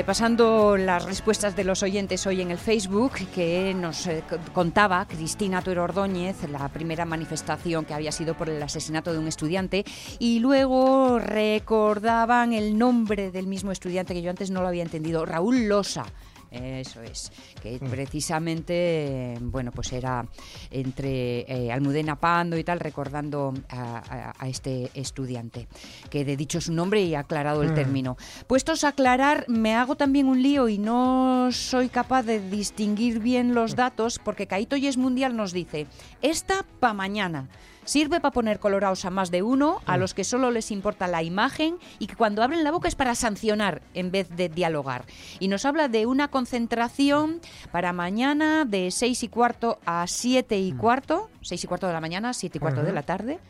Repasando las respuestas de los oyentes hoy en el Facebook, que nos eh, contaba Cristina Tuero Ordóñez, la primera manifestación que había sido por el asesinato de un estudiante, y luego recordaban el nombre del mismo estudiante que yo antes no lo había entendido, Raúl Losa. Eso es, que Mm. precisamente, bueno, pues era entre eh, Almudena Pando y tal, recordando a, a- a este estudiante, que he dicho su nombre y ha aclarado el Mm. término. Puestos a aclarar, me hago también un lío y no soy capaz de distinguir bien los datos, porque Caito Yes Mundial nos dice, esta pa' mañana. Sirve para poner colorados a más de uno, a los que solo les importa la imagen y que cuando abren la boca es para sancionar en vez de dialogar. Y nos habla de una concentración para mañana de 6 y cuarto a 7 y cuarto, 6 y cuarto de la mañana, 7 y cuarto de la tarde,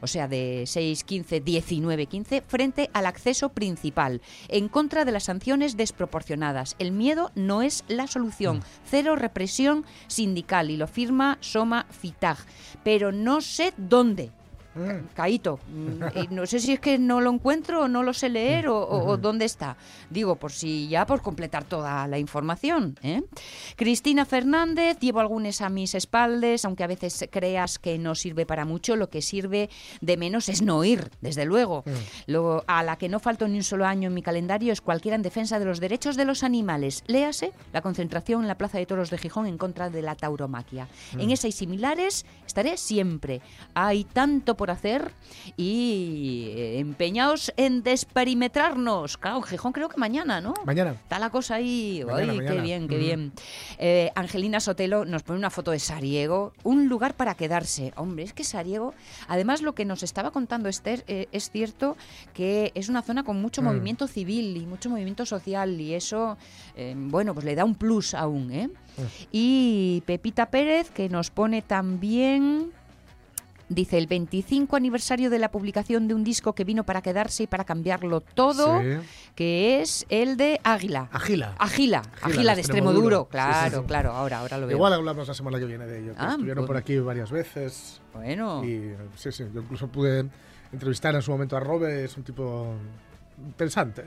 o sea, de 6.15, 19.15, frente al acceso principal, en contra de las sanciones desproporcionadas. El miedo no es la solución. Cero represión sindical, y lo firma Soma Fitag. Pero no sé dónde. Caíto, mm, no sé si es que no lo encuentro o no lo sé leer o, o- o dónde está. Digo, por si ya por completar toda la información. ¿eh? Cristina Fernández, llevo algunos a mis espaldas, aunque a veces creas que no sirve para mucho, lo que sirve de menos es no ir, desde luego. Lo, a la que no falto ni un solo año en mi calendario es cualquiera en defensa de los derechos de los animales. Léase la concentración en la Plaza de Toros de Gijón en contra de la tauromaquia. En Mm. esa y similares estaré siempre. Hay tanto por hacer y eh, empeñados en desperimetrarnos. Claro, Gijón creo que mañana, ¿no? Mañana. Está la cosa ahí. Mañana, Ay, qué bien, qué Ujú. bien. Eh, Angelina Sotelo nos pone una foto de Sariego, un lugar para quedarse. Hombre, es que Sariego, además lo que nos estaba contando Esther, eh, es cierto que es una zona con mucho Mm. movimiento civil y mucho movimiento social y eso, eh, bueno, pues le da un plus aún, ¿eh? Y Pepita Pérez, que nos pone también... Dice el 25 aniversario de la publicación de un disco que vino para quedarse y para cambiarlo todo, Sí. que es el de Águila. Agila. Agila, Agila, de extremo duro. Claro, claro, ahora, ahora lo veo. Igual hablamos la semana que viene de ello. Ah, estuvieron pues- por aquí varias veces. Bueno. Y sí, sí, yo incluso pude entrevistar en su momento a Robe, es un tipo pensante.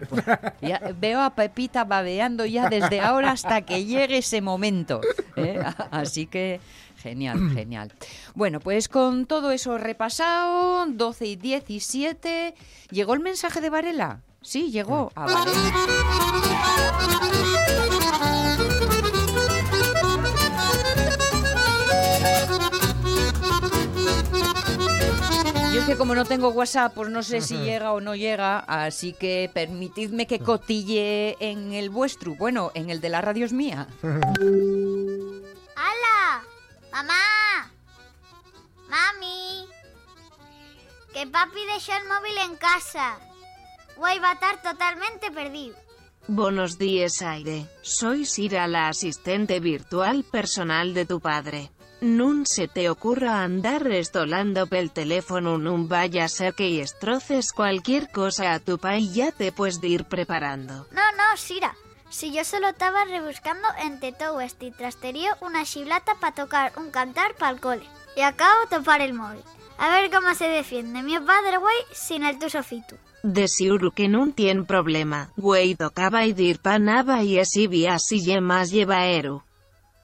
Ya veo a Pepita babeando ya desde ahora hasta que llegue ese momento. ¿eh? Así que genial, genial. Bueno, pues con todo eso repasado, 12 y 17, ¿llegó el mensaje de Varela? Sí, llegó. Ah, vale. Yo es que como no tengo WhatsApp, pues no sé si llega o no llega, así que permitidme que cotille en el vuestro, bueno, en el de la radio es mía. ¡Hala! ¡Mamá! ¡Mami! Que papi dejó el móvil en casa. Voy a estar totalmente perdido. Buenos días, Aire. Soy Sira, la asistente virtual personal de tu padre. Nun se te ocurra andar restolando pel teléfono, nun vaya a ser que estroces cualquier cosa a tu pa y ya te puedes ir preparando. No, no, Sira. Si yo solo estaba rebuscando entre todo este trasterío una chiblata para tocar un cantar para el cole. Y acabo de topar el móvil. A ver cómo se defiende mi padre, güey, sin el tu sofitu. De siuru que nun tien problema, güey tocaba y dir pa nava y así vía si ye más llevaero.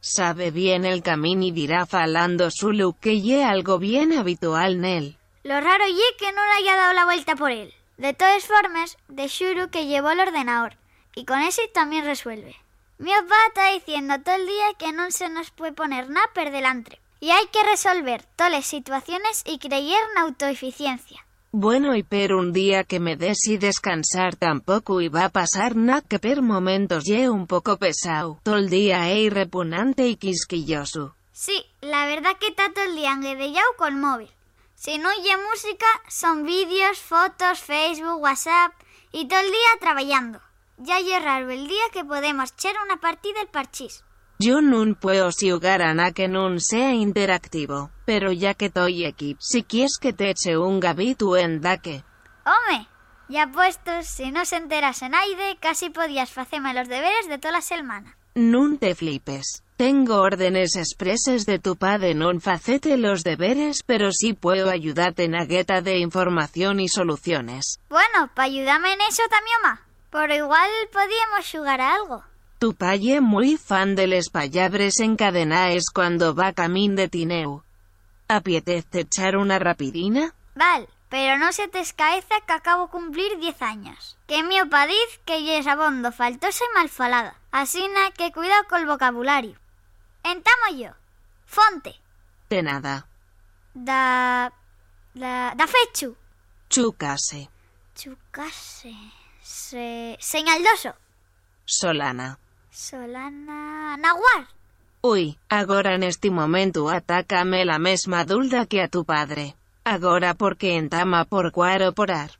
Sabe bien el camino y dirá falando su look que ye algo bien habitual nel. Lo raro y que no le haya dado la vuelta por él. De todas formas, de xuro que llevó el ordenador y con ese también resuelve. Mi papá está diciendo todo el día que no se nos puede poner nada por delante y hay que resolver todas las situaciones y creer en autoeficiencia. Bueno y per un día que me des y descansar tampoco iba a pasar nada que per momentos ye un poco pesado. Todo el día e repugnante y quisquilloso. Sí, la verdad que está todo el día enguedellado con móvil. Si no oye música, son vídeos, fotos, Facebook, WhatsApp y todo el día trabajando. Ya es raro el día que podemos echar una partida al parchís. Yo nun puedo jugar a nada que nun sea interactivo, pero ya que estoy aquí, si quieres que te eche un gabitu en daque. Home, ya puestos, si no se enterase naide, casi podías facerme los deberes de toda la semana. Nun te flipes. Tengo órdenes expresas de tu padre non facete los deberes, pero sí puedo ayudarte en agueta de información y soluciones. Bueno, pa ayudarme en eso también, ma. Por igual podíamos jugar a algo. Tu paye muy fan de les payabres encadenaes cuando va camín de Tineu. ¿Apietece echar una rapidina? Val, pero no se te escaeza que acabo cumplir 10 años. Que mi opa diz que yes abondo faltosa y malfalada. Asina que cuidado col vocabulario. Entamo yo. Fonte. De nada. Da... Da... Da fechu. Chucase. Chucase. Se... Señaldoso. Solana. Solana... Naguar. Ui, agora neste momento atácame a mesma dulda que a tu padre. Agora porque entama por cuar porar.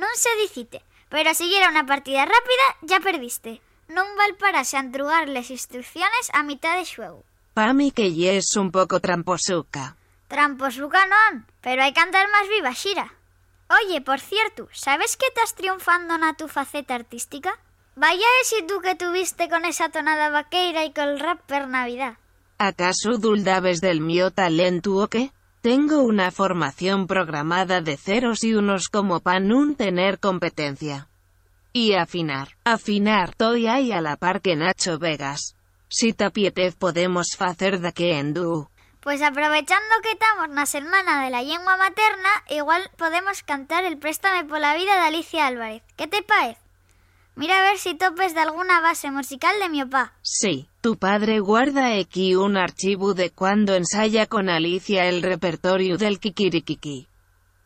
Non se dicite, pero se era unha partida rápida, ya perdiste. Non val para xandrugarles instrucciones a mitad de xuego. Pa mi que lles un pouco tramposuca. Tramposuca non, pero hai que andar máis viva, xira. Oye, por cierto, ¿sabes que estás triunfando na tu faceta artística? Vaya éxito que tuviste con esa tonada vaqueira y con el rap per Navidad. ¿Acaso duldabes del mío talento o qué? Tengo una formación programada de ceros y unos como pa nun tener competencia. Y afinar. Afinar toy ahí a la par que Nacho Vegas. Si tapietez podemos facer de que en du. Pues aprovechando que estamos na semana de la lengua materna, igual podemos cantar el Préstame por la vida de Alicia Álvarez. ¿Qué te parece? Mira a ver si topes de alguna base musical de mi papá. Sí, tu padre guarda aquí un archivo de cuando ensaya con Alicia el repertorio del Kikirikiki.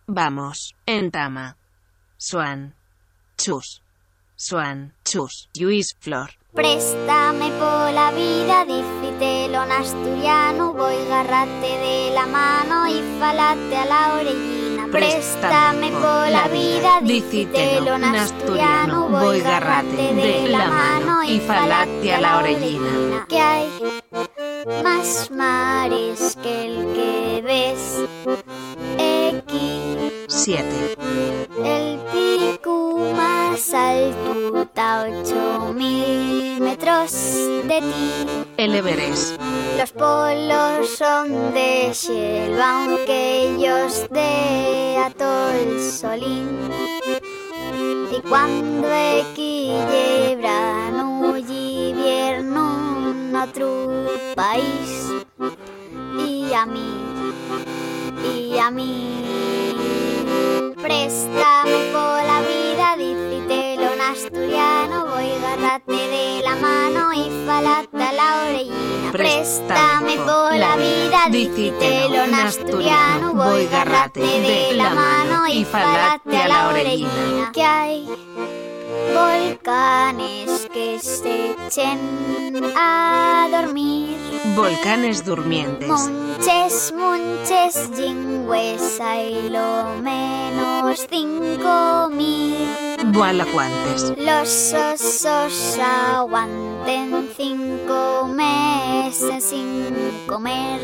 Vamos, entama. Swan. Chus. Swan. Chus. Luis Flor. Préstame por la vida, dicítelo en asturiano, voy garrate de la mano y falate a la orellina. Préstame por la vida, dicítelo en asturiano, voy garrate de la mano y falate a la orellina. Que hay más mares que el que ves aquí. 7. El pico más alto está ocho mil metros de ti. El Everest. Los polos son de selva, aunque ellos de atol solín. Y cuando verano y invierno en otro país, y a mí, y a mí. Préstame por la vida, dicítelo en asturiano, voy garrate de la mano y falate a la orellina. Préstame por la vida, dicítelo en asturiano, voy garrate de la mano y falate a la orellina. Hay volcanes que se echen a dormir. Volcanes durmientes. Munches, munches, jingües, hay lo menos cinco mil. Gualacuantes. Los osos aguanten cinco meses sin comer.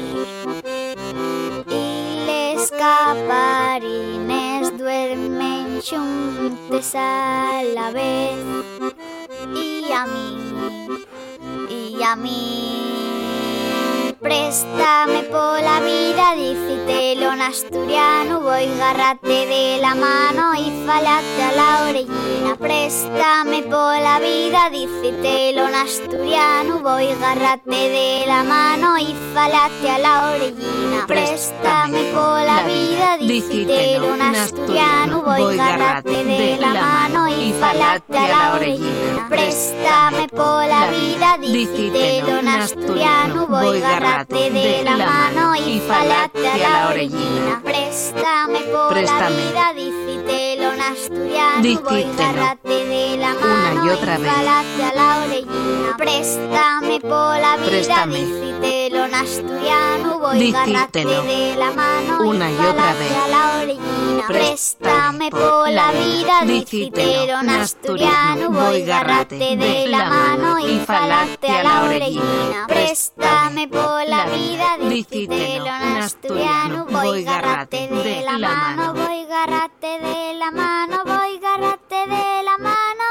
Y les caparines duermen juntos a la vez. Y a mí, y a mí. Préstame por la vida, dicítelo en asturiano, voy garrate de la mano y falate a la orellina. Préstame por la vida, dicítelo en asturiano, voy garrate de la mano y falate a la orellina. Préstame por la vida, dicítelo en asturiano, voy voy, gárrate de la mano falate a la orellina. Préstame por la vida, dicítelo en asturiano, voy, gárrate de la mano y falate a la orellina. Préstame por la vida, dicítelo en asturiano, voy, gárrate de la mano y falate a la orellina. Préstame por la vida, dicítelo en asturiano, voy, Dicítelo. de la mano Una y otra vez. a la orellina. Préstame por la vida, dicítelo en asturiano, voy, gárrate de la mano y falate a la orellina. Préstame por la vida, dicítelo en asturiano, voy, gárrate de la mano, voy, gárrate de la mano, voy, gárrate de la mano.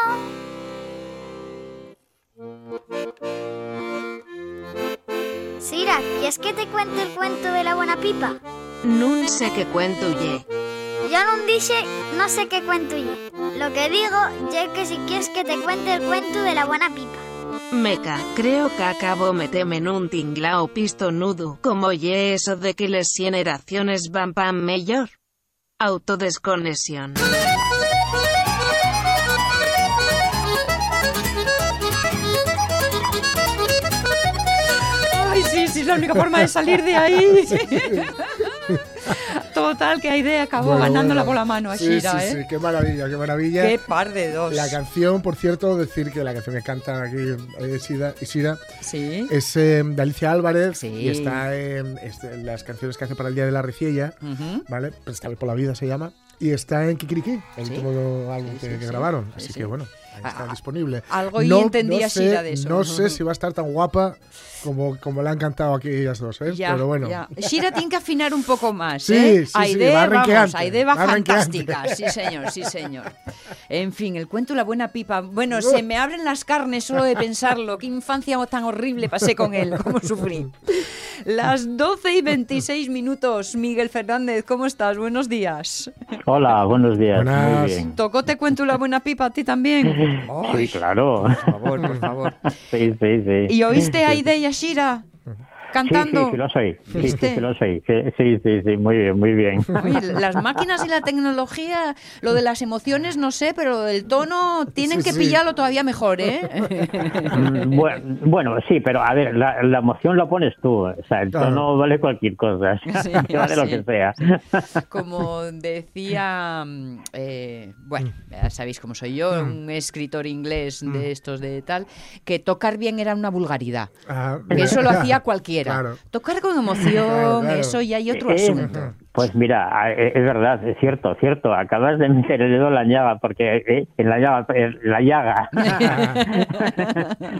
Sira, ¿quieres que te cuente el cuento de la buena pipa? Nun sé qué cuento ye. Yo no dice, no sé qué cuento ye. Lo que digo, ya que si quieres que te cuente el cuento de la buena pipa. Meca, creo que acabo meteme en un tinglao pistonudo, como ye eso de que les generaciones van pan mellor. Autodesconexión. Es la única forma de salir de ahí. Total, que Aide acabó Bueno, ganándola bueno. por la mano a Sí, Shira, sí, ¿eh? sí, qué maravilla, qué maravilla. Qué par de dos. La canción, por cierto, decir que la canción que cantan aquí eh, Sida, Isira Sí. es eh, de Alicia Álvarez Sí. y está en, este, en las canciones que hace para el Día de la Riciella, Ujú. ¿vale? Préstame por la vida se llama. Y está en Kikiriki, el último álbum que, grabaron. Sí, Así sí. que bueno, ahí está Ah, disponible. algo y entendía sé, Sira de eso. No sé si va a estar tan guapa como, como le han cantado aquí ellas dos, ¿eh? Ya, Pero bueno. ya. Shira tiene que afinar un poco más, Sí, ¿eh? sí, sí, Aide, va vamos, Aide va va fantástica. Sí, señor, sí, señor. En fin, el cuento La Buena Pipa. Bueno, se me abren las carnes solo de pensarlo. Qué infancia tan horrible pasé con él, cómo sufrí. Las 12 y 26 minutos. Miguel Fernández, ¿cómo estás? Buenos días. Hola, buenos días. Buenas. Muy bien. ¿Tocó te cuento La Buena Pipa a ti también? Sí, claro. Por favor, por favor. Sí, sí, sí. ¿Y oíste a Aide y a Shira cantando? Sí, sí, sí, lo soy. Sí, sí, sí, lo soy. Sí, sí, sí, sí, muy bien, muy bien. Oye, las máquinas y la tecnología, lo de las emociones no sé, pero el tono tienen Sí, que sí. pillarlo todavía mejor, ¿eh? Mm, Bueno, bueno, sí, pero a ver, la, la emoción la pones tú. O sea, el Claro. tono vale cualquier cosa. Vale lo que sea. Como decía, mm, eh, bueno, ya sabéis cómo soy yo, un escritor inglés de estos de tal, que tocar bien era una vulgaridad. Ah, Que eso lo hacía cualquiera. Claro. Tocar con emoción, Claro, claro. eso ya hay otro Eh, asunto. Pues mira, eh, es verdad, es cierto, cierto. Acabas de meter el dedo en la llaga, porque eh, en la llaga, en la llaga.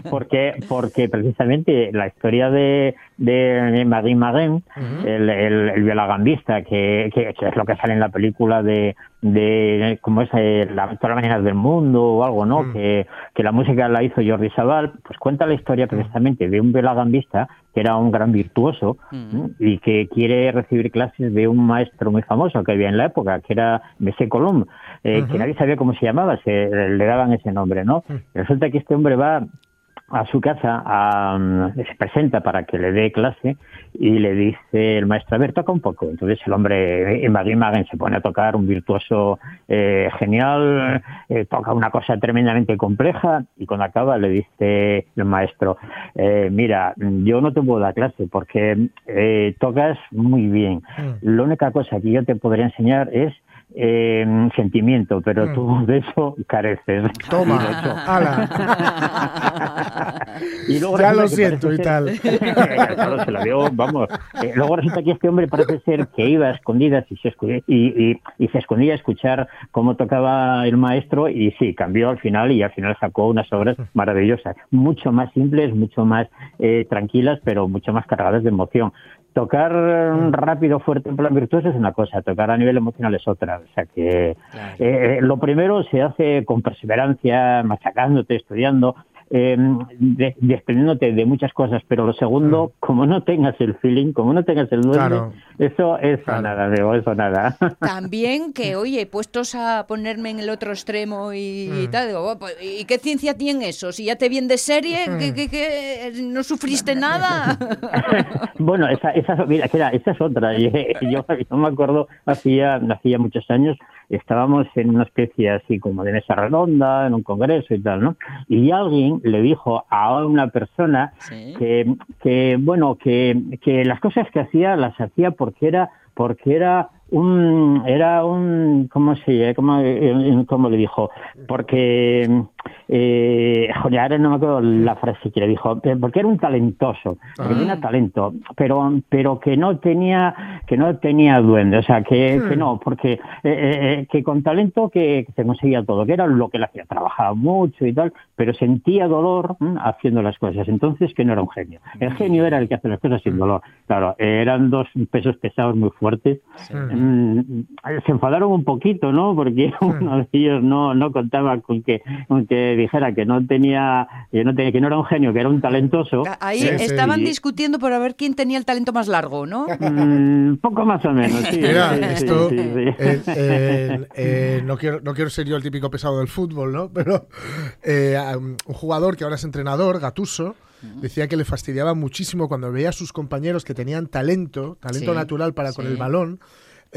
porque, porque precisamente la historia de, de Marie Marin, el, el, el violagambista, que, que, que es lo que sale en la película de, de ¿cómo es? Eh, la, todas las mañanas del mundo o algo, ¿no? Que, que la música la hizo Jordi Sabal, pues cuenta la historia precisamente de un violagambista que era un gran virtuoso ¿no? y que quiere recibir clases de un maestro muy famoso que había en la época, que era Messé Colomb, eh, que nadie sabía cómo se llamaba, se le daban ese nombre, ¿no? Resulta que este hombre va a su casa, a, mm, se presenta para que le dé clase y le dice el maestro, a ver, toca un poco. Entonces el hombre, Marie Magen, se pone a tocar un virtuoso eh, genial, eh, toca una cosa tremendamente compleja y cuando acaba le dice el maestro, eh, mira, yo no te puedo dar clase porque eh, tocas muy bien. La única cosa que yo te podría enseñar es eh, sentimiento, pero tú de eso careces. Toma, Y ala. Luego Ya lo siento y tal. Claro, se dio, vamos. Eh, luego resulta que este hombre parece ser que iba a escondidas y se, y, y- y se escondía a escuchar cómo tocaba el maestro y sí, cambió al final y al final sacó unas obras maravillosas, mucho más simples, mucho más eh, tranquilas, pero mucho más cargadas de emoción. Tocar eh, rápido, fuerte, en plan virtuoso es una cosa, tocar a nivel emocional es otra. O sea que eh, eh, lo primero se hace con perseverancia, machacándote, estudiando. Eh, de- desprendiéndote de muchas cosas, pero lo segundo, como no tengas el feeling, como no tengas el duende, Claro. eso, eso Claro. nada, digo, eso nada. También que, oye, puestos a ponerme en el otro extremo y, Mm. y tal, digo, "Oh, pues, ¿y qué ciencia tiene eso? Si ya te viene de serie, Mm. ¿qué, qué- qué? no sufriste nada? bueno, esa, esa, mira, que era- esa es otra. Yo, yo, yo me acuerdo, hacía, hacía muchos años, estábamos en una especie así como de mesa redonda, en un congreso y tal, ¿no? Y alguien le dijo a una persona Sí. que, que bueno, que, que las cosas que hacía las hacía porque era, porque era un, era un, ¿cómo se, cómo, eh, cómo le dijo? Porque, eh, joder, ahora no me acuerdo la frase que le dijo, eh, porque era un talentoso, porque Ah. tenía talento, pero, pero que no tenía, que no tenía duende, o sea, que, que no, porque eh, eh, que con talento que, se conseguía todo, que era lo que le hacía, trabajaba mucho y tal, pero sentía dolor mm, haciendo las cosas, entonces que no era un genio. El genio era el que hace las cosas sin dolor. Claro, eran dos pesos pesados muy fuertes. Mm, Se enfadaron un poquito, ¿no? Porque uno de ellos no, no contaba con que, con que dijera que no tenía, que no tenía, que no era un genio, que era un talentoso. Ahí Sí, sí. estaban discutiendo por a ver quién tenía el talento más largo, ¿no? Mm, poco más o menos, sí. Mira, sí, sí, esto, sí, sí. eh, eh, eh, no, quiero, no quiero ser yo el típico pesado del fútbol, ¿no? Pero eh, a un jugador que ahora es entrenador, Gatuso, decía que le fastidiaba muchísimo cuando veía a sus compañeros que tenían talento, talento Sí, natural para con el balón,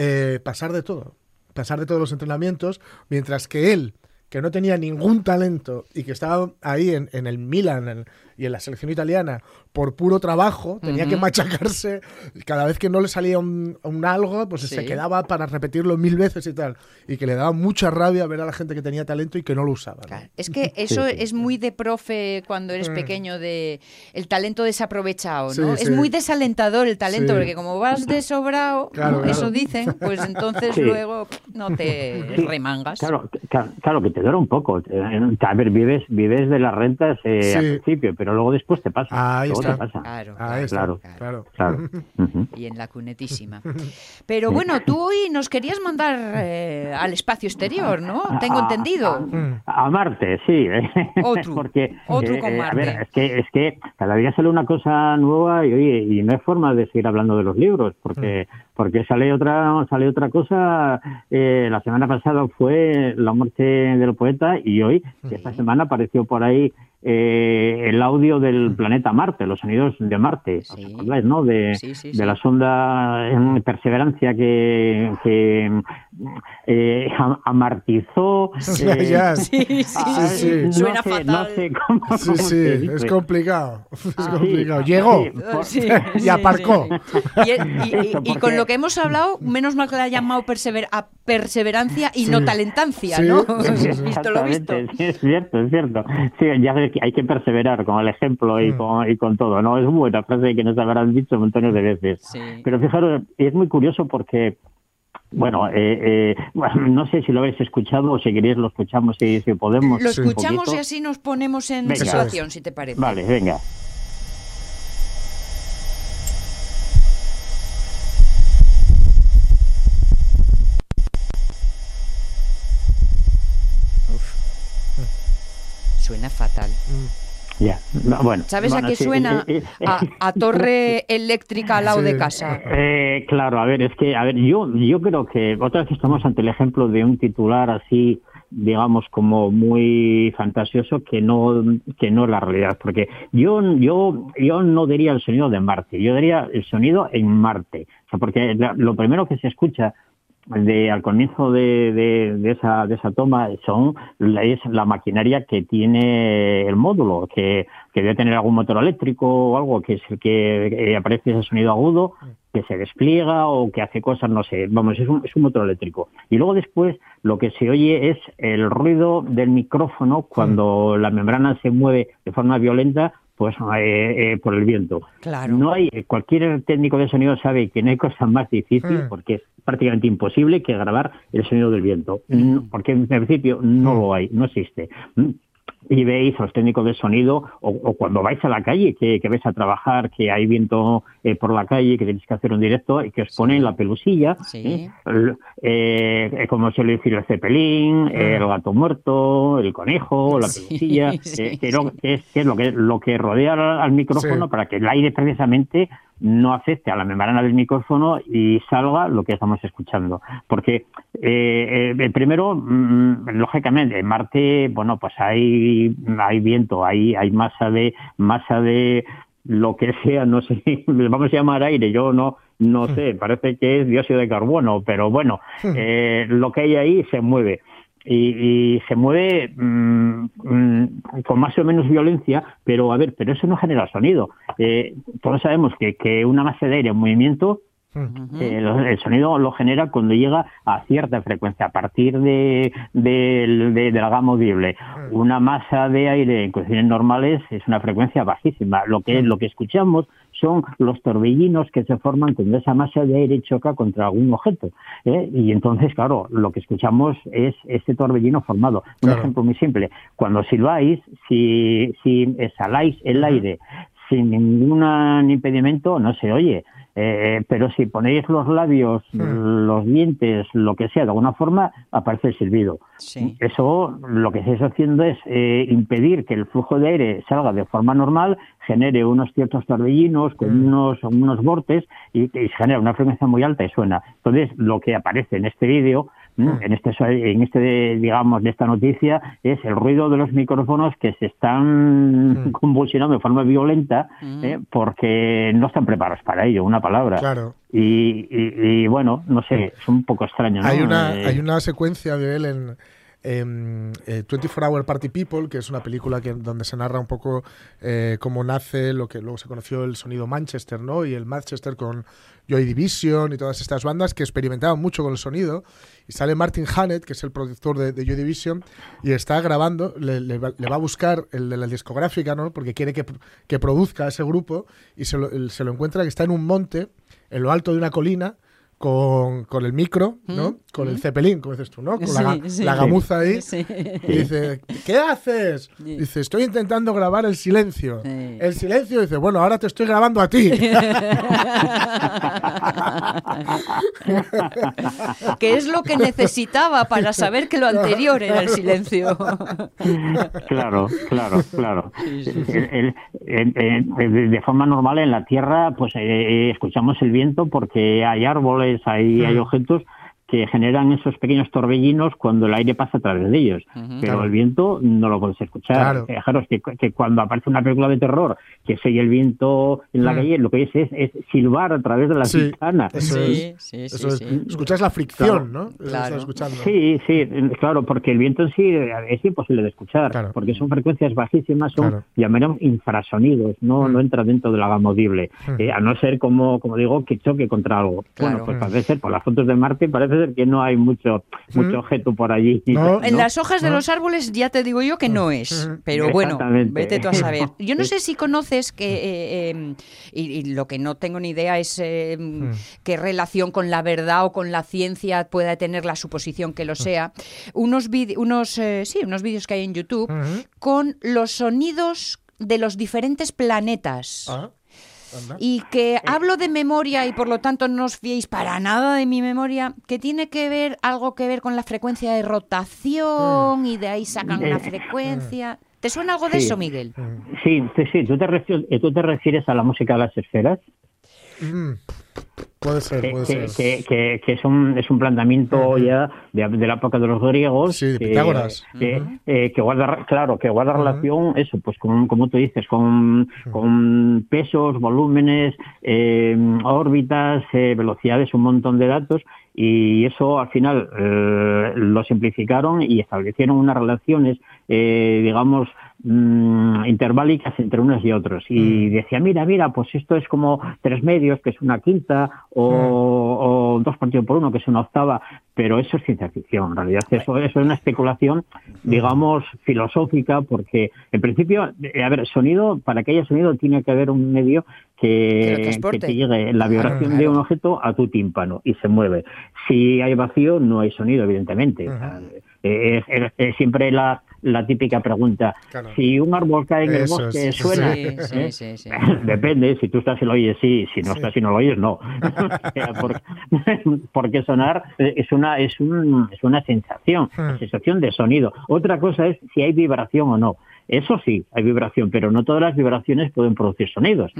eh, pasar de todo, pasar de todos los entrenamientos, mientras que él, que no tenía ningún talento y que estaba ahí en, en el Milan en- y en la selección italiana por puro trabajo, tenía que machacarse cada vez que no le salía un, un algo, pues se quedaba para repetirlo mil veces y tal. Y que le daba mucha rabia ver a la gente que tenía talento y que no lo usaba. ¿no? Claro, Es que eso sí. es muy de profe cuando eres Mm. pequeño, de el talento desaprovechado, ¿no? sí. Es muy desalentador el talento, Sí. porque como vas de sobrado, Claro, ¿no? claro. eso dicen, pues entonces Sí. luego no te Sí, remangas. Claro, claro, que te dura un poco. Eh, A ver, vives, vives de las rentas eh, Sí. al principio, pero luego después te pasa. Ahí luego está. te pasa. Claro, Ahí está, Claro. claro. Claro. Y en la cunetísima. Pero bueno, tú hoy nos querías mandar eh, al espacio exterior, ¿no? Tengo A- entendido. Mm. A, a Marte, sí. Otro, Porque, otro con a Marte. ver, es que, es que cada día sale una cosa nueva y, oye, y no hay forma de seguir hablando de los libros, porque, Mm. Porque sale otra, sale otra cosa. eh, la semana pasada fue la muerte del poeta y hoy, esta semana apareció por ahí eh, el audio del planeta Marte, los sonidos de Marte. ¿Os. Sí. acordáis, no? De, Sí, sí, de sí. la sonda eh, Perseverancia que, que eh, amartizó. Ya, eh, ya. Sí, sí, sí. no Suena sé, fatal. No sé cómo, Sí, cómo sí, es complicado. Es Ah, complicado. sí, Llegó. sí, por- sí, Y aparcó. sí, sí. Y, y- y- Eso, y con lo que hemos hablado, menos mal que la ha llamado persever- a perseverancia y Sí. no talentancia, Sí, ¿no? sí, sí, sí. Visto lo visto. Es cierto, es cierto. Sí, ya que hay que perseverar con el ejemplo y, Mm. con, y con todo, ¿no? Es una buena frase que nos habrán dicho montones de veces. Sí. Pero fijaros, es muy curioso porque, bueno, eh, eh, bueno, no sé si lo habéis escuchado o si queréis lo escuchamos si, si podemos. Lo escuchamos y así nos ponemos en Venga. situación, si te parece. Vale, venga. Suena fatal. Ya, no, bueno. ¿Sabes bueno, a qué sí, suena? eh, eh, A, a torre eléctrica al lado Sí. de casa. Eh, claro, a ver, es que, a ver, yo, yo creo que otra vez estamos ante el ejemplo de un titular así, digamos, como muy fantasioso que no, que no es la realidad, porque yo, yo, yo no diría el sonido de Marte, yo diría el sonido en Marte, o sea, porque lo primero que se escucha de al comienzo de, de, de esa de esa toma son es la maquinaria que tiene el módulo que, que debe tener algún motor eléctrico o algo que es el que aparece ese sonido agudo que se despliega o que hace cosas no sé vamos es un, es un motor eléctrico. Y luego después lo que se oye es el ruido del micrófono cuando la membrana se mueve de forma violenta pues eh, eh, por el viento Claro. no hay, cualquier técnico de sonido sabe que no hay cosa más difícil Mm. porque es prácticamente imposible que grabar el sonido del viento, Mm, porque en principio no lo hay, no existe. Y veis a los técnicos de sonido, o, cuando vais a la calle, que, que vais a trabajar, que hay viento eh, por la calle, que tenéis que hacer un directo y que os ponen la pelusilla, ¿eh? Eh, como suele decir el cepelín, mm. el gato muerto, el conejo, la pelusilla, que, es, lo que lo que rodea al, micrófono para que el aire precisamente no afecte a la membrana del micrófono y salga lo que estamos escuchando. Porque eh, eh primero, mm, lógicamente, en Marte, bueno, pues hay, hay viento, hay, hay masa de masa de lo que sea, no sé, vamos a llamar aire, yo no no hmm. sé, parece que es dióxido de carbono, pero bueno, hmm. eh, lo que hay ahí se mueve y, se mueve mm, con más o menos violencia, pero a ver, pero eso no genera sonido. Eh, todos sabemos que, que una masa de aire en movimiento eh, el sonido lo genera cuando llega a cierta frecuencia, a partir de, de, la gama audible. Una masa de aire en condiciones normales es una frecuencia bajísima. Lo que, lo que escuchamos son los torbellinos que se forman cuando esa masa de aire choca contra algún objeto. ¿eh? Y entonces, claro, lo que escuchamos es ese torbellino formado. Un ejemplo muy simple. Cuando silbáis, si, si exhaláis el aire sin ningún impedimento, no se oye. Eh, pero si ponéis los labios, hmm. los dientes, lo que sea, de alguna forma, aparece el silbido. Eso lo que estáis haciendo es eh, impedir que el flujo de aire salga de forma normal, genere unos ciertos torbellinos con hmm. unos, unos bortes y, y genera una frecuencia muy alta y suena. Entonces, lo que aparece en este vídeo. En este en este digamos de esta noticia es el ruido de los micrófonos que se están mm. convulsionando de forma violenta mm. ¿eh? porque no están preparados para ello una palabra claro y, bueno no sé es un poco extraño hay una eh, hay una secuencia de él en eh, 24 Hour Party People, que es una película que, donde se narra un poco eh, cómo nace lo que luego se conoció el sonido Manchester, ¿no? Y el Manchester con Joy Division y todas estas bandas que experimentaban mucho con el sonido. Y sale Martin Hannett, que es el productor de, Joy Division, y está grabando, le, va, a buscar el de la discográfica, ¿no? Porque quiere que, que produzca ese grupo y se lo, se lo encuentra que está en un monte, en lo alto de una colina, con, con el micro, ¿no? Con el cepelín, como dices tú, ¿no? Con la, la, gamuza ahí. Y dice, ¿qué haces? Dice, estoy intentando grabar el silencio. El silencio dice, bueno, ahora te estoy grabando a ti. ¿Qué es lo que necesitaba para saber que lo anterior era el silencio? claro, claro, claro. de forma normal en la Tierra, pues eh, escuchamos el viento porque hay árboles hay, hay objetos que generan esos pequeños torbellinos cuando el aire pasa a través de ellos. Pero el viento no lo puedes escuchar. Fijaros que, que, cuando aparece una película de terror que se oye el viento en la mm. calle, lo que es, es, silbar a través de la sí, sí, sí, Escuchas la fricción, ¿no? Sí, sí, claro, porque el viento en sí es imposible de escuchar, porque son frecuencias bajísimas, son, llamaremos infrasonidos, no, mm. no entra dentro de la gama audible, mm. eh, a no ser, como, como digo, que choque contra algo. Bueno, pues parece ser, por las fotos de Marte, parece que no hay mucho, mucho objeto por allí. En las hojas de los árboles ya te digo yo que no es, pero bueno, vete tú a saber. Yo no sé si conoces que, eh, em, y, lo que no tengo ni idea es em, qué relación con la verdad o con la ciencia pueda tener la suposición que lo sea, unos, unos, eh, sí, unos vídeos que hay en YouTube con los sonidos de los diferentes planetas. Ah. Y que eh. hablo de memoria y por lo tanto no os fiéis para nada de mi memoria, que tiene que ver algo que ver con la frecuencia de rotación y de ahí sacan una eh, frecuencia. ¿Te suena algo de eso, Miguel? Sí, sí, sí. ¿Tú te, refieres, ¿Tú te refieres a la música de las esferas? Mm. Puede ser, puede que, ser. Que, que, es, un, es un planteamiento ya de, la época de los griegos. Sí, de Pitágoras. Eh, que, guarda, claro, que guarda relación, eso, pues con, como tú dices, con, con pesos, volúmenes, eh, órbitas, eh, velocidades, un montón de datos. Y eso al final lo simplificaron y establecieron unas relaciones, digamos, Mm, interválicas entre unos y otros. Y mm. decía, mira, mira, pues esto es como tres medios, que es una quinta, o, mm. o dos partidos por uno, que es una octava, pero eso es ciencia ficción, en realidad. Eso, eso es una especulación, digamos, filosófica, porque en principio, eh, a ver, sonido, para que haya sonido tiene que haber un medio que, que, te llegue la vibración de un objeto a tu tímpano y se mueve. Si hay vacío, no hay sonido, evidentemente. Es, siempre la, la típica pregunta. Claro. Si un árbol cae en el bosque, es, ¿suena? Sí, sí, ¿Eh? sí, sí. Depende, si tú estás y lo oyes, sí, si no estás y no lo oyes, no. porque, porque sonar es una, es, un, es una sensación, Hmm. una sensación de sonido. Otra cosa es si hay vibración o no. Eso sí, hay vibración, pero no todas las vibraciones pueden producir sonidos.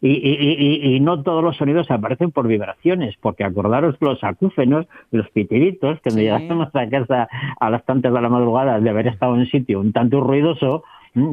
Y, y- y- y no todos los sonidos aparecen por vibraciones, porque acordaros los acúfenos, los pitiritos, que Sí. nos llegamos a casa a las tantas de la madrugada de haber estado en un sitio un tanto ruidoso,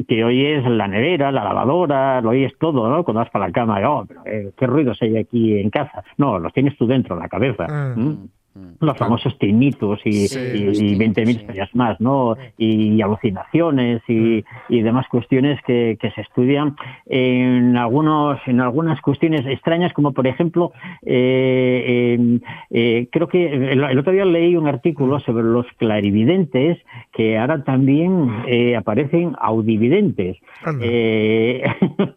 que oyes la nevera, la lavadora, lo oyes todo, ¿no? Cuando vas para la cama, y, oh, pero, eh, ¿qué ruidos hay aquí en casa? No, los tienes tú dentro, en la cabeza. Mm. ¿M? Los famosos tinnitus y, Sí, y- y 20.000 tinnitus, sí. historias más, ¿no? Y alucinaciones y, y demás cuestiones que, que se estudian en algunos en algunas cuestiones extrañas, como por ejemplo, eh, eh, eh, creo que el, el otro día leí un artículo sobre los clarividentes que ahora también eh, aparecen audividentes. Eh,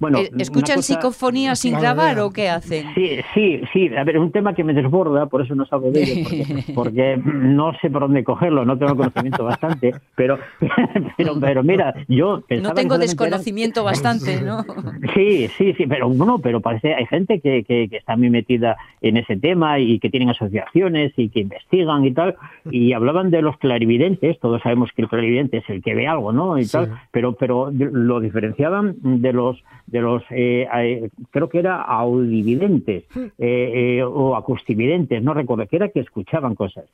bueno, Eh, ¿Escuchan cosa- psicofonía sin grabar o qué hacen? Sí, sí, sí. A ver, un tema que me desborda, por eso no salgo de ello, porque, porque no sé por dónde cogerlo, no tengo conocimiento bastante, pero, pero, pero mira, yo pensaba No tengo eran- desconocimiento bastante, ¿no? Sí, sí, sí, pero bueno, pero parece hay gente que, que, que está muy metida en ese tema y que tienen asociaciones y que investigan y tal, y hablaban de los clarividentes, todos sabemos que el clarividente es el que ve algo, ¿no? Y Sí. tal, pero pero lo diferenciaban de los de los eh, eh, creo que era audividentes eh, eh, o acustividentes, no recuerdo, que era que escuchaban cosas.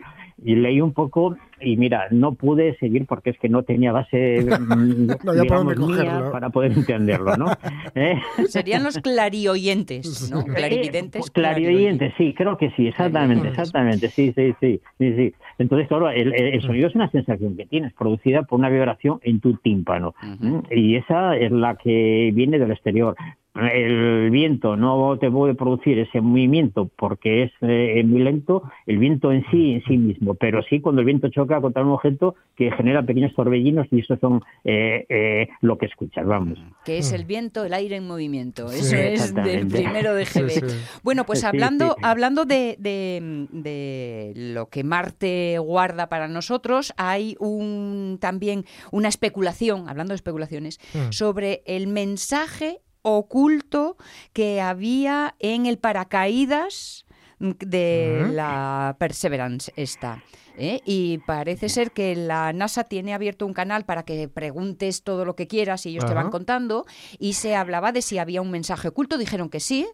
Y leí un poco y mira, no pude seguir porque es que no tenía base No digamos, cogerlo. para poder entenderlo, ¿no? ¿Eh? Serían los clarioyentes, ¿no? Clarividentes. Eh, clarividentes, sí, creo que sí, exactamente, exactamente, sí, sí, sí, sí, sí. Entonces, claro, el, el- sonido es una sensación que tienes, producida por una vibración en tu tímpano, ¿m? y esa es la que viene del exterior. El viento no te puede producir ese movimiento porque es eh, muy lento, el viento en sí, en sí mismo, pero sí cuando el viento choca contra un objeto que genera pequeños torbellinos y eso son eh, eh, lo que escuchas, vamos. Que es el viento, el aire en movimiento. Sí, Eso es del primero de GB. Sí, sí. Bueno, pues Sí, hablando, sí. hablando de, de- de lo que Marte guarda para nosotros, hay un también una especulación, hablando de especulaciones, Mm. sobre el mensaje oculto que había en el paracaídas de Mm. la Perseverance esta. ¿Eh? Y parece ser que la NASA tiene abierto un canal para que preguntes todo lo que quieras y ellos te van contando. Y se hablaba de si había un mensaje oculto. Dijeron que sí.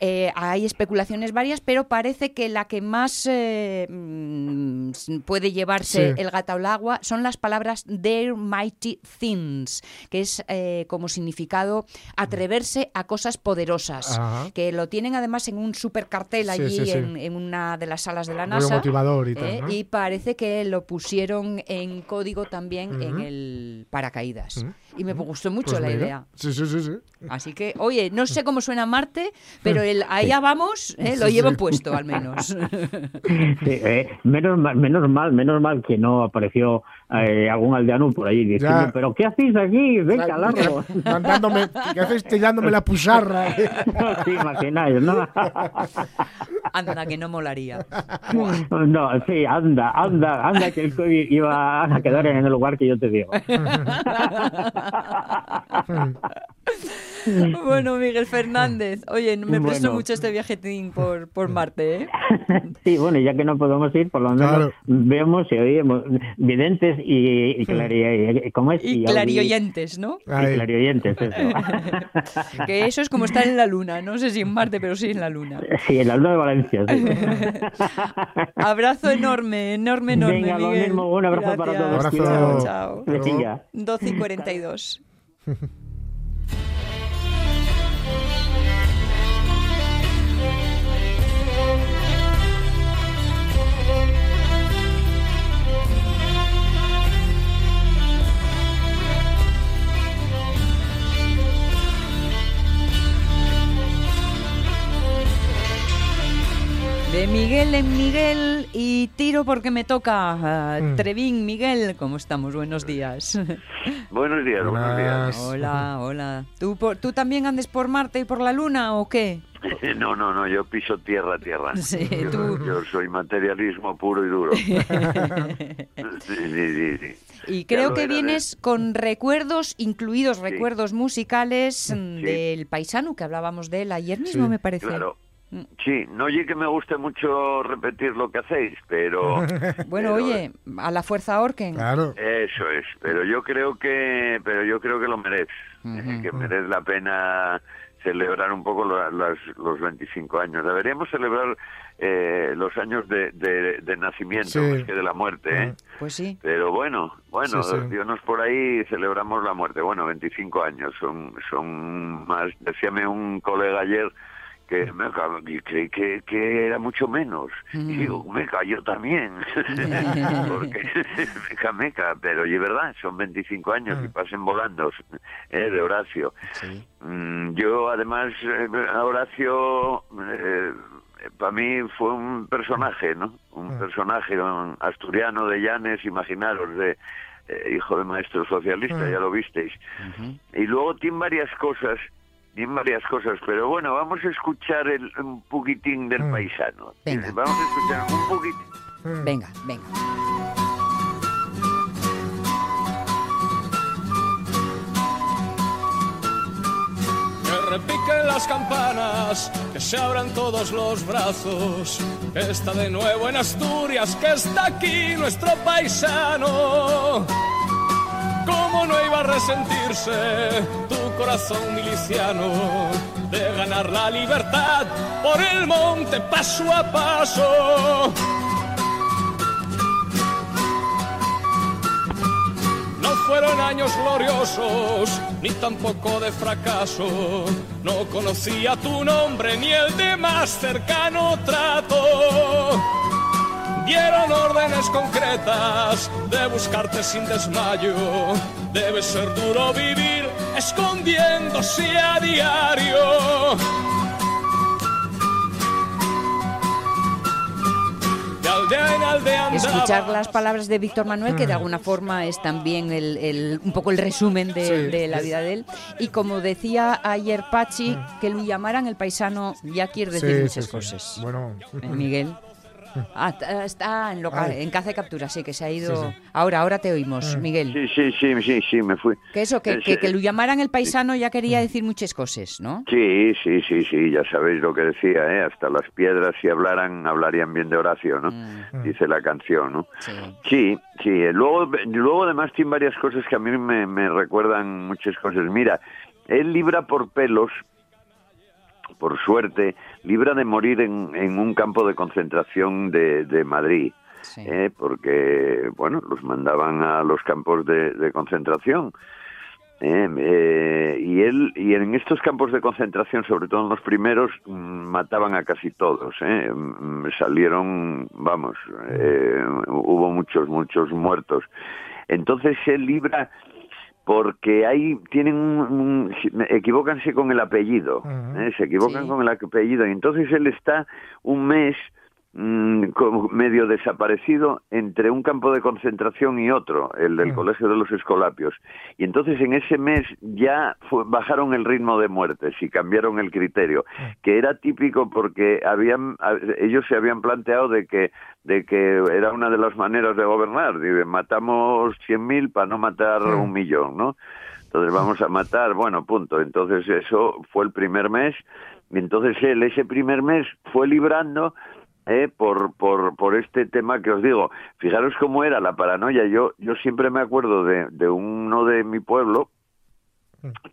Eh, hay especulaciones varias, pero parece que la que más eh, mm, puede llevarse Sí. el gato al agua son las palabras Their Mighty Things, que es eh, como significado atreverse a cosas poderosas. Ajá. Que lo tienen además en un super cartel allí sí, sí. En, en una de las salas de la NASA. motivador y tal, ¿eh? ¿no? Y parece que lo pusieron en código también en el paracaídas. Y me gustó mucho Pues la mira. idea. Sí, sí, sí, sí. Así que, oye, no sé cómo suena Marte, pero el allá vamos, ¿eh? lo llevo sí. puesto al menos. Sí, eh, menos, mal, menos mal, menos mal que no apareció eh, algún aldeano por ahí diciendo, Ya. pero ¿qué hacéis aquí? Venga, Claro, largo. Mandándome, ¿qué haces tirándome la pusarra? No, sí, imagináis, ¿no? Anda, que no molaría. No, sí, anda, anda, anda, que el COVID iba a quedar en el lugar que yo te digo. Bueno, Miguel Fernández, oye, me prestó Bueno. mucho este viajetín por, por Marte, ¿eh? Sí, bueno, ya que no podemos ir, por lo menos Claro. vemos y oímos videntes y, y, clari- ¿cómo es? Y clarioyentes, ¿no? y clarioyentes, eso. Que eso es como estar en la Luna, no sé si en Marte, pero sí en la Luna. Sí, el aldo de Valencia, sí. Abrazo enorme, enorme, enorme, Venga, lo Miguel. mismo, un abrazo para todos. Abrazo. Chao. Venga. 12 y 42. De Miguel en Miguel tiro porque me toca. Mm. Trevín, Miguel, ¿cómo estamos? Buenos días. Buenos días, buenos días. Hola, hola. ¿Tú, por- ¿Tú también andes por Marte y por la Luna o qué? No, no, no, yo piso tierra, tierra. Sí, yo, tú- yo soy materialismo puro y duro. sí, sí, sí, sí. Y creo que era, ¿eh? vienes con recuerdos, incluidos recuerdos musicales mm, Sí. del paisano, que hablábamos de él ayer mismo, Sí, me parece. Claro. Sí, no oye que me guste mucho repetir lo que hacéis, pero... Bueno, pero- oye, a la fuerza Orken. Claro. Eso es, pero yo creo que, pero yo creo que lo merece, eh, que merece la pena celebrar un poco lo- las- los 25 años. Deberíamos celebrar eh, los años de, de- de nacimiento Sí. más que de la muerte, ¿eh? Pues sí. Pero bueno, bueno, Sí, sí. Dios por ahí celebramos la muerte. Bueno, 25 años son, son más. Decíame un colega ayer que me creí que, que era mucho menos. Y digo, meca, yo también. Porque meca, meca, pero y es verdad, son 25 años y pasen volando, eh, de Horacio. Mm, Yo además, eh, a Horacio, para mí fue un personaje, ¿no? Un personaje un asturiano de Llanes, imaginaros, de eh, hijo de maestro socialista, ya lo visteis. Y luego tiene varias cosas, tiene varias cosas, pero bueno, vamos a escuchar el, un poquitín del paisano. Venga. Vamos a escuchar un poquitín. Venga, venga. Que repiquen las campanas, que se abran todos los brazos. Está de nuevo en Asturias, que está aquí nuestro paisano. ¿Cómo no iba a resentirse tu corazón miliciano de ganar la libertad por el monte paso a paso? No fueron años gloriosos, ni tampoco de fracaso. No conocía tu nombre ni el de más cercano trato. Dieron órdenes concretas de buscarte sin desmayo. Debe ser duro vivir escondiéndose a diario. Escuchar las palabras de Víctor Manuel, que de alguna forma es también el, el- un poco el resumen de, Sí. de la vida de él. Y como decía ayer Pachi, que lo llamaran el paisano ya quiere decir Sí, muchas sí, sí. cosas. Bueno, Eh, Miguel. Ah, t- está en local, Ay. en caza de captura, sí, que se ha ido. Sí, sí. Ahora, ahora te oímos, Miguel. Sí, sí, sí, sí, sí, me fui. Que eso, que, Eh, que, que lo llamaran el paisano ya quería decir muchas cosas, ¿no? Sí, sí, sí, sí, ya sabéis lo que decía, ¿eh? Hasta las piedras si hablaran, hablarían bien de Horacio, ¿no? Dice la canción, ¿no? Sí. Sí, sí. eh, Luego, luego además tiene varias cosas que a mí me, me recuerdan muchas cosas. Mira, él libra por pelos, por suerte, libra de morir en, en un campo de concentración de, de Madrid. Sí. ¿eh? porque, bueno, los mandaban a los campos de, de concentración. ¿eh? Eh, y él y en estos campos de concentración, sobre todo en los primeros, mm, mataban a casi todos. ¿eh? Mm, Salieron, vamos, eh, hubo muchos, muchos muertos. Entonces él libra porque ahí tienen un, un- equivócanse con el apellido. ¿eh? se equivocan Sí. con el apellido y entonces él está un mes mm, como medio desaparecido entre un campo de concentración y otro, el del Mm. Colegio de los Escolapios. Y entonces en ese mes ya fue- bajaron el ritmo de muertes y cambiaron el criterio, que era típico porque habían ellos se habían planteado de que de que era una de las maneras de gobernar, dice, matamos 100.000 para no matar Mm. un millón, ¿no? Entonces vamos a matar, bueno, punto. Entonces eso fue el primer mes y entonces él ese primer mes fue librando eh, por, por, por este tema que os digo. Fijaros cómo era la paranoia. Yo, yo siempre me acuerdo de, de uno de mi pueblo,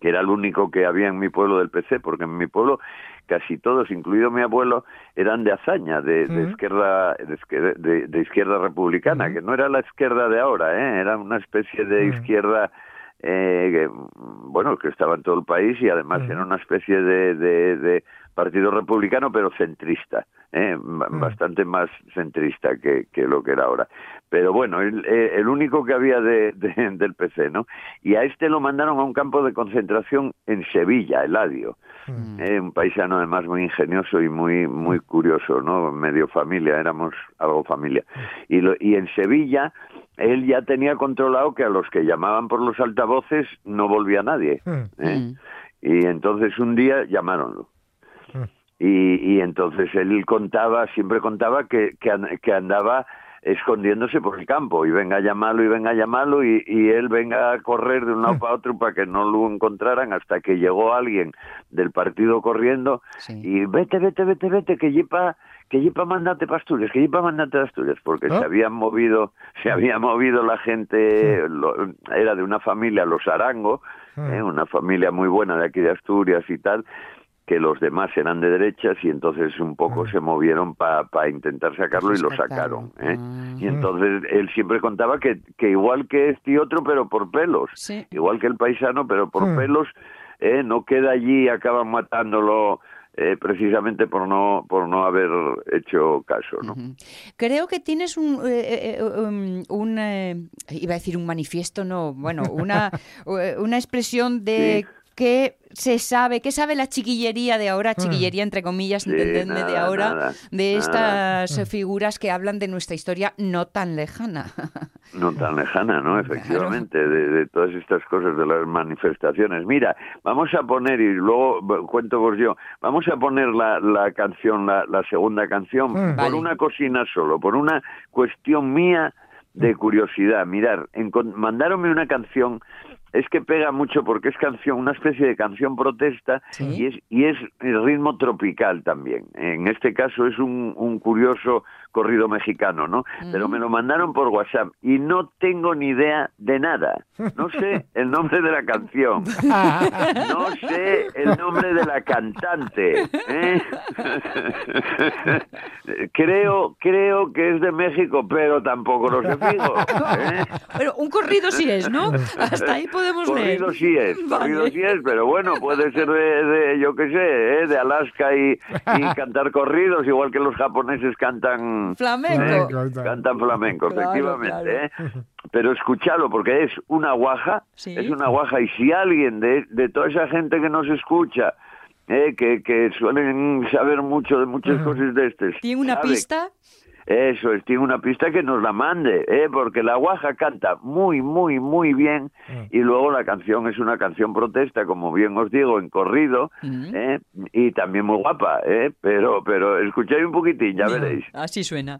que era el único que había en mi pueblo del PC, porque en mi pueblo casi todos, incluido mi abuelo, eran de hazaña, de, izquierda, de, izquierda- de- de izquierda republicana, Ujú. que no era la izquierda de ahora, ¿eh? era una especie de izquierda eh, que, bueno, que estaba en todo el país y además era una especie de, de- de partido republicano, pero centrista, ¿eh? Ujú. bastante más centrista que, que lo que era ahora. Pero bueno, el, eh, el único que había de, de- del PC, ¿no? Y a este lo mandaron a un campo de concentración en Sevilla, Eladio. Eh, un paisano además muy ingenioso y muy muy curioso, ¿no? Medio familia, éramos algo familia. Y, lo- y en Sevilla él ya tenía controlado que a los que llamaban por los altavoces no volvía nadie. Mm. ¿eh? Mm. Y entonces un día llamáronlo. Y, y entonces él contaba, siempre contaba que, que, an- que andaba escondiéndose por el campo y venga a llamarlo y venga a llamarlo y, y él venga a correr de un lado para otro para que no lo encontraran hasta que llegó alguien del partido corriendo Sí. y vete, vete, vete, vete, que lleva que lleva mandate para Asturias, que lleva mandate a Asturias, porque ¿Ah? se habían movido, se había movido la gente, lo- era de una familia, los Arango, Ah. ¿eh? una familia muy buena de aquí de Asturias y tal, que los demás eran de derechas y entonces un poco se movieron para intentar sacarlo y lo sacaron. ¿eh? Ah. Y entonces él siempre contaba que, que igual que este otro, pero por pelos, Sí. igual que el paisano, pero por Hmm. pelos, ¿eh? no queda allí y acaban matándolo. eh, precisamente por no por no haber hecho caso, ¿no? Creo que tienes un, eh, eh, um, un, eh, iba a decir un manifiesto, no, bueno, una, eh, una expresión de Sí. Que se sabe, que sabe la chiquillería de ahora, chiquillería entre comillas, Sí, entendedme de ahora, nada, de estas eh, figuras que hablan de nuestra historia no tan lejana. No tan lejana, ¿no? Efectivamente, de, de todas estas cosas de las manifestaciones. Mira, vamos a poner, y luego cuento vos yo, vamos a poner la, la canción, la, la segunda canción, por Vale. una cocina solo, por una cuestión mía de curiosidad. Mirar, mandaronme una canción, es que pega mucho porque es canción, una especie de canción protesta Sí. y es y es el ritmo tropical también. En este caso es un, un curioso corrido mexicano, ¿no? Pero me lo mandaron por WhatsApp y no tengo ni idea de nada. No sé el nombre de la canción. No sé el nombre de la cantante. ¿eh? Creo, creo que es de México, pero tampoco lo sé fijo. ¿eh? Pero un corrido sí es, ¿no? Hasta ahí podemos leer. Corrido sí es, corrido Vale. sí es, pero bueno, puede ser de, de, yo qué sé, ¿eh? de Alaska y, y cantar corridos, igual que los japoneses cantan Flamenco. Claro. cantan flamenco, Claro, efectivamente. ¿eh? Pero escuchadlo, porque es una guaja, Sí. es una guaja, y si alguien de, de toda esa gente que nos escucha, eh, que, que suelen saber mucho de muchas cosas de estas, ¿Tiene una sabe- pista? Eso es, tiene una pista que nos la mande, ¿eh? porque la guaja canta muy, muy, muy bien y luego la canción es una canción protesta, como bien os digo, en corrido Mm. ¿eh? y también muy guapa, ¿eh? pero, pero escucháis un poquitín, ya veréis. Así suena.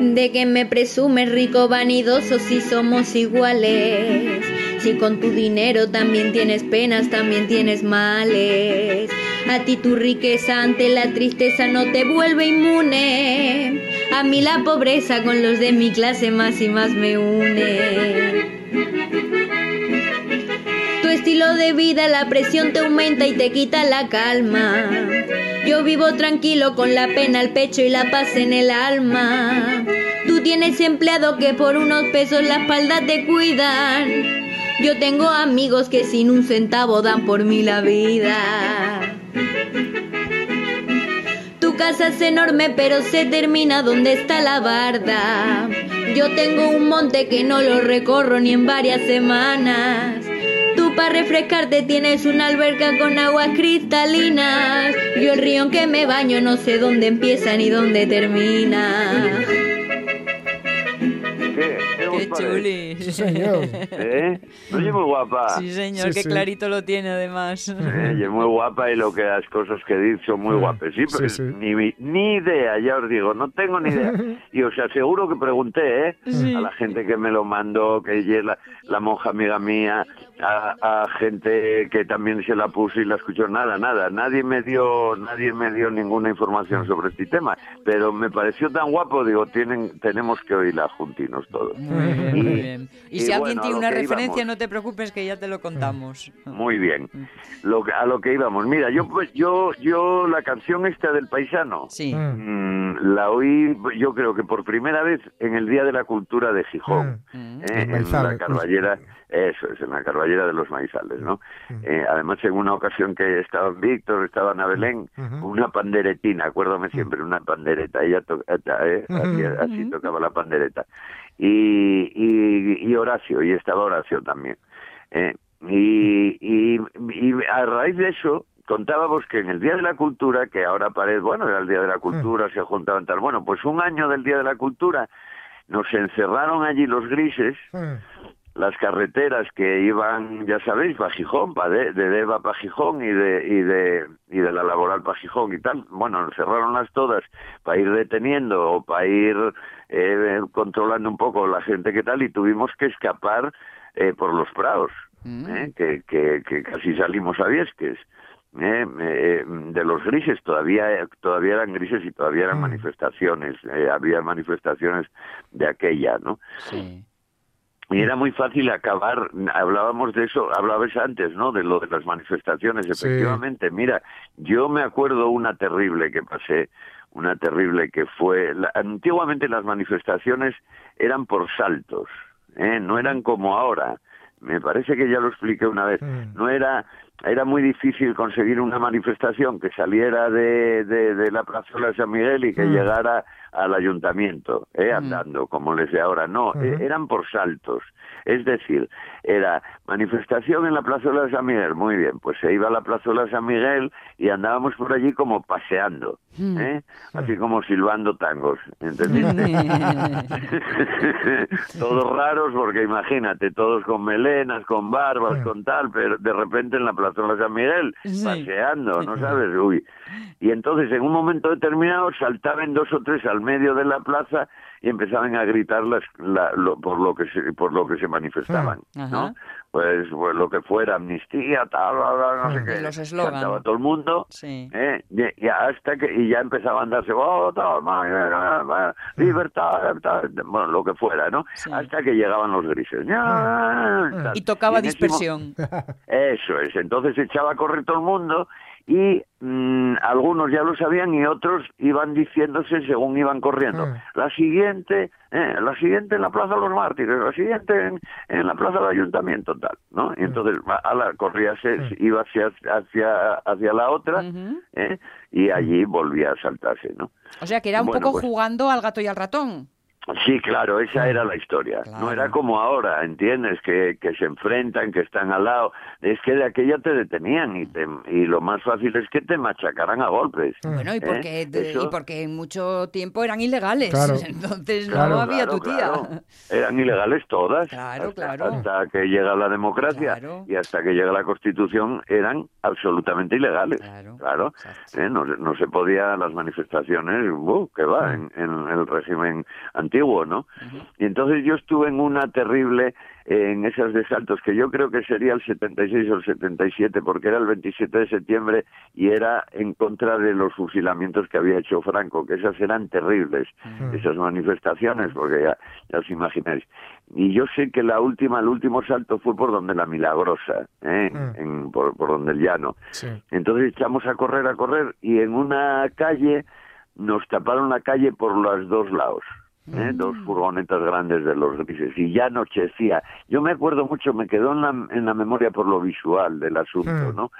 De que me presumes rico, vanidoso, si somos iguales. Si con tu dinero también tienes penas, también tienes males. A ti tu riqueza ante la tristeza no te vuelve inmune. A mí la pobreza con los de mi clase más y más me une. Tu estilo de vida, la presión te aumenta y te quita la calma. Yo vivo tranquilo con la pena al pecho y la paz en el alma. Tú tienes empleado que por unos pesos la espalda te cuidan. Yo tengo amigos que sin un centavo dan por mí la vida. Tu casa es enorme pero se termina donde está la barda. Yo tengo un monte que no lo recorro ni en varias semanas. Tú para refrescarte tienes una alberca con aguas cristalinas. Yo el río en que me baño no sé dónde empieza ni dónde termina. Chuli. Sí, señor. ¿Eh? Oye, muy guapa. Sí, señor, Sí, qué sí. clarito lo tiene además. Eh, y es muy guapa y lo que las cosas que dice son muy guapas. Sí, pero Sí, sí. Ni, ni idea, ya os digo, no tengo ni idea. Y os aseguro que pregunté ¿eh? a la gente que me lo mandó, que ella es la, la monja amiga mía, a, a gente que también se la puso y la escuchó. Nada, nada. Nadie me dio, nadie me dio ninguna información sobre este tema. Pero me pareció tan guapo, digo, tienen, tenemos que oírla juntinos todos. Muy bien, muy Y- bien. Y y si alguien bueno, tiene lo una referencia, íbamos. no te preocupes que ya te lo contamos. Muy bien. Lo que, a lo que íbamos. Mira, yo pues yo yo la canción esta del paisano Sí. mm, la oí yo creo que por primera vez en el Día de la Cultura de Gijón, Mm. ¿eh? En Maizales, la Carballera, eso es, en la Carballera de los Maizales, ¿no? Eh, además en una ocasión que estaban Víctor, estaban a Belén, una panderetina, acuérdame siempre, una pandereta, ella to- eh, hacía- así tocaba la pandereta. Y, y, y Horacio, y estaba Horacio también. Eh, y, y, y a raíz de eso contábamos que en el Día de la Cultura, que ahora parece, bueno, era el Día de la Cultura, se juntaban tal, bueno, pues un año del Día de la Cultura nos encerraron allí los grises las carreteras que iban, ya sabéis, para Gijón, pa de, de Deva para Gijón y de, y de y de la laboral para Gijón y tal. Bueno, cerraronlas todas para ir deteniendo o para ir eh, controlando un poco la gente que tal y tuvimos que escapar eh, por los prados, eh, que, que, que casi salimos a Viesques. Eh, eh, de los grises todavía todavía eran grises y todavía eran manifestaciones eh, había manifestaciones de aquella no Sí. y era muy fácil acabar, hablábamos de eso, hablabas antes, ¿no? De lo de las manifestaciones, Sí. efectivamente. Mira, yo me acuerdo una terrible que pasé, una terrible que fue, la- antiguamente las manifestaciones eran por saltos, ¿eh? No eran como ahora. Me parece que ya lo expliqué una vez. No era, era muy difícil conseguir una manifestación que saliera de, de, de la plazuela de San Miguel y que Mm. llegara al ayuntamiento, ¿eh? andando, como les de ahora. No, eh, eran por saltos. Es decir, era manifestación en la plazuela de San Miguel. Muy bien, pues se iba a la plazuela de San Miguel y andábamos por allí como paseando, ¿eh? así como silbando tangos, ¿entendiste? todos raros porque imagínate, todos con melenas, con barbas, con tal, pero de repente en la plazuela de San Miguel, Sí. paseando, ¿no sabes? Uy. Y entonces en un momento determinado saltaban dos o tres al medio de la plaza y empezaban a gritar las, la- lo- por lo que se, por lo que se manifestaban, Ajá. ¿no? Pues, pues lo que fuera, amnistía, tal, bla, bla, no sé qué. Los eslogan. Cantaba todo el mundo, Sí. ¿eh? Y, y hasta que y ya empezaba a "Oh, ma- ma- ma- libertad, tal", bueno lo que fuera no Sí. hasta que llegaban los grises tal. Y tocaba dispersión. eso es entonces echaba a correr todo el mundo y mm, algunos ya lo sabían y otros iban diciéndose según iban corriendo Mm. la siguiente eh, la siguiente en la plaza de los mártires la siguiente en, en la plaza del ayuntamiento tal no y entonces va- a la corría se, iba hacia hacia hacia la otra. ¿eh? y allí volvía a saltarse, ¿no? O sea que era un Bueno, poco pues- jugando al gato y al ratón. Sí, claro, esa era la historia. Claro. No era como ahora, ¿entiendes? Que, que se enfrentan, que están al lado. Es que de aquella te detenían y, te, y lo más fácil es que te machacaran a golpes. Bueno, y ¿eh? porque, de- y porque en mucho tiempo eran ilegales. Claro. Entonces Claro. no había Claro, tu tía. claro. Eran ilegales todas. Claro, hasta, claro. Hasta que llega la democracia Claro. y hasta que llega la Constitución eran absolutamente ilegales. Claro, ¿eh? no, se- no se podía las manifestaciones, uh, que va, en, en el régimen antiguo, ¿no? Y entonces yo estuve en una terrible, eh, en esas de saltos, que yo creo que sería el 76 o el 77, porque era el 27 de septiembre y era en contra de los fusilamientos que había hecho Franco, que esas eran terribles, esas manifestaciones, porque ya, ya os imagináis. Y yo sé que la última, el último salto fue por donde la Milagrosa, ¿eh? En- por, por donde el llano. Sí. Entonces echamos a correr, a correr, y en una calle nos taparon la calle por los dos lados. ¿Eh? Dos furgonetas grandes de los grises y ya anochecía. Yo me acuerdo mucho, me quedó en la, en la memoria por lo visual del asunto, Mm. ¿no?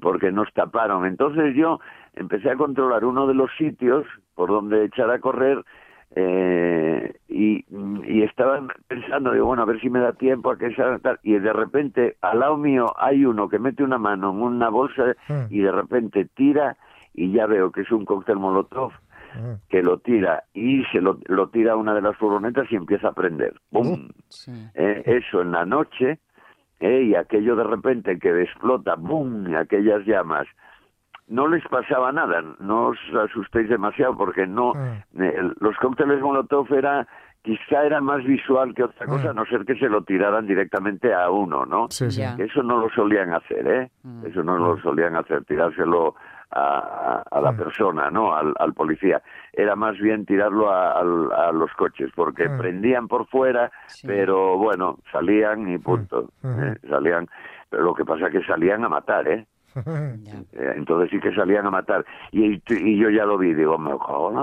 Porque nos taparon. Entonces yo empecé a controlar uno de los sitios por donde echar a correr eh, y, y estaba pensando, digo, bueno, a ver si me da tiempo a que esa tal. Y de repente, al lado mío hay uno que mete una mano en una bolsa Mm. y de repente tira y ya veo que es un cóctel molotov Mm. que lo tira y se lo, lo tira a una de las furgonetas y empieza a prender. ¡Bum! Sí. Eh, eso en la noche eh, y aquello de repente que explota, ¡bum! aquellas llamas. No les pasaba nada, no os asustéis demasiado porque no, Mm. eh, los cócteles Molotov era quizá era más visual que otra cosa, a no ser que se lo tiraran directamente a uno, ¿no? Sí, sí. Eso no lo solían hacer, ¿eh? Mm. Eso no lo solían hacer, tirárselo a, a la Mm. persona, ¿no? Al, al policía. Era más bien tirarlo a, al- a los coches, porque Mm. prendían por fuera, Sí. pero bueno, salían y punto. Mm. ¿eh? Salían, pero lo que pasa es que salían a matar, ¿eh? Eh, entonces sí que salían a matar. Y, y yo ya lo vi, digo, me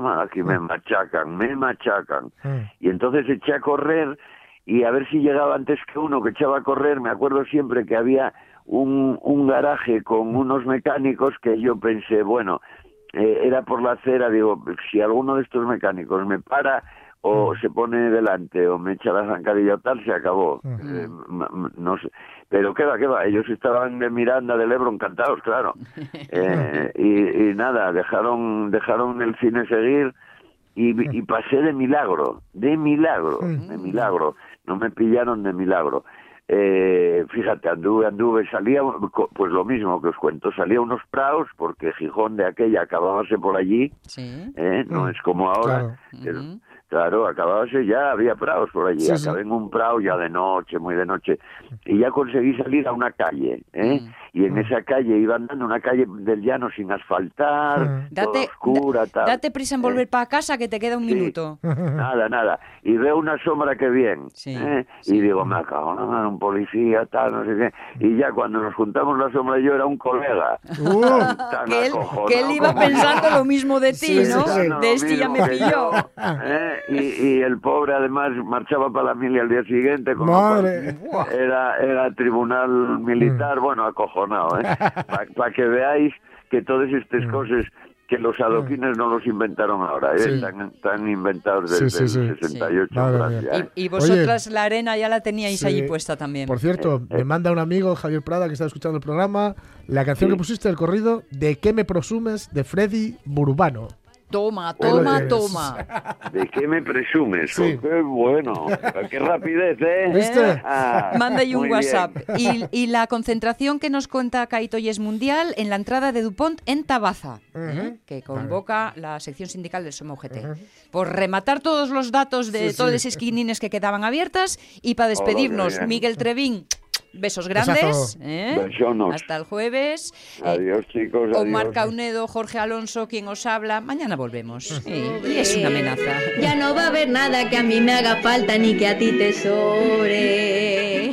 madre, aquí me machacan, me machacan. Y entonces eché a correr y a ver si llegaba antes que uno que echaba a correr. Me acuerdo siempre que había un, un garaje con unos mecánicos que yo pensé, bueno, eh, era por la acera, digo, si alguno de estos mecánicos me para o se pone delante o me echa la zancadilla o tal, se acabó. Eh, no sé. Pero qué va, qué va, ellos estaban de Miranda del Ebro encantados, claro. Eh, y, y nada, dejaron, dejaron el cine seguir y, y pasé de milagro, de milagro, de milagro. No me pillaron de milagro. Eh, fíjate, anduve, anduve, salía, pues lo mismo que os cuento, salía unos praos porque Gijón de aquella acabábase por allí, Sí. ¿eh? no Mm, es como ahora. claro. Claro, acabábase ya, había praos por allí, Sí, sí. acabé en un prao ya de noche, muy de noche, y ya conseguí salir a una calle, ¿eh? Mm. Y en esa calle iba andando, una calle del llano sin asfaltar, Mm. toda Date, oscura, tal. date prisa en volver para casa que te queda un Sí. minuto. Nada, nada. Y veo una sombra que bien. Sí, ¿eh? sí. Y digo, me la mano, un policía, tal, no sé qué. Y ya cuando nos juntamos la sombra y yo era un colega. Uh, Tan Que él, acojonado que él iba yo. pensando lo mismo de ti, Sí, ¿no? sí, sí. Lo De este ya me pilló. yo, ¿eh? Y, y el pobre además marchaba para la mili al día siguiente. con Madre. Era, era tribunal militar, bueno, acojonado, ¿eh? Para que veáis que todas estas cosas que los adoquines no los inventaron ahora, ¿eh? Sí. están, están inventados Sí, desde sí, el sí. 68 en Madre Francia, mía. ¿eh? Y, y vosotras la arena ya la teníais Sí. allí puesta también. Por cierto, me manda un amigo, Javier Prada, que está escuchando el programa, la canción Sí. que pusiste del corrido, ¿De qué me presumes? de Freddy Burbano. Toma, toma, toma. ¿De qué me presumes? Sí. Oh, qué bueno, qué rapidez, ¿eh? ¿Viste? Ah, Manda ahí un. WhatsApp. Y, y la concentración que nos cuenta Caito y es mundial en la entrada de Dupont en Tabaza, ¿eh? que convoca la sección sindical del Soma UGT. Por rematar todos los datos de Sí, todas sí. esquinines que quedaban abiertas y para despedirnos. Miguel Trevín. Besos grandes. ¿eh? Besonos. Hasta el jueves. Adiós, chicos. Omar adiós. Caunedo, Jorge Alonso, quien os habla. Mañana volvemos. Sí, y es una amenaza. Ya no va a haber nada que a mí me haga falta ni que a ti te sobre.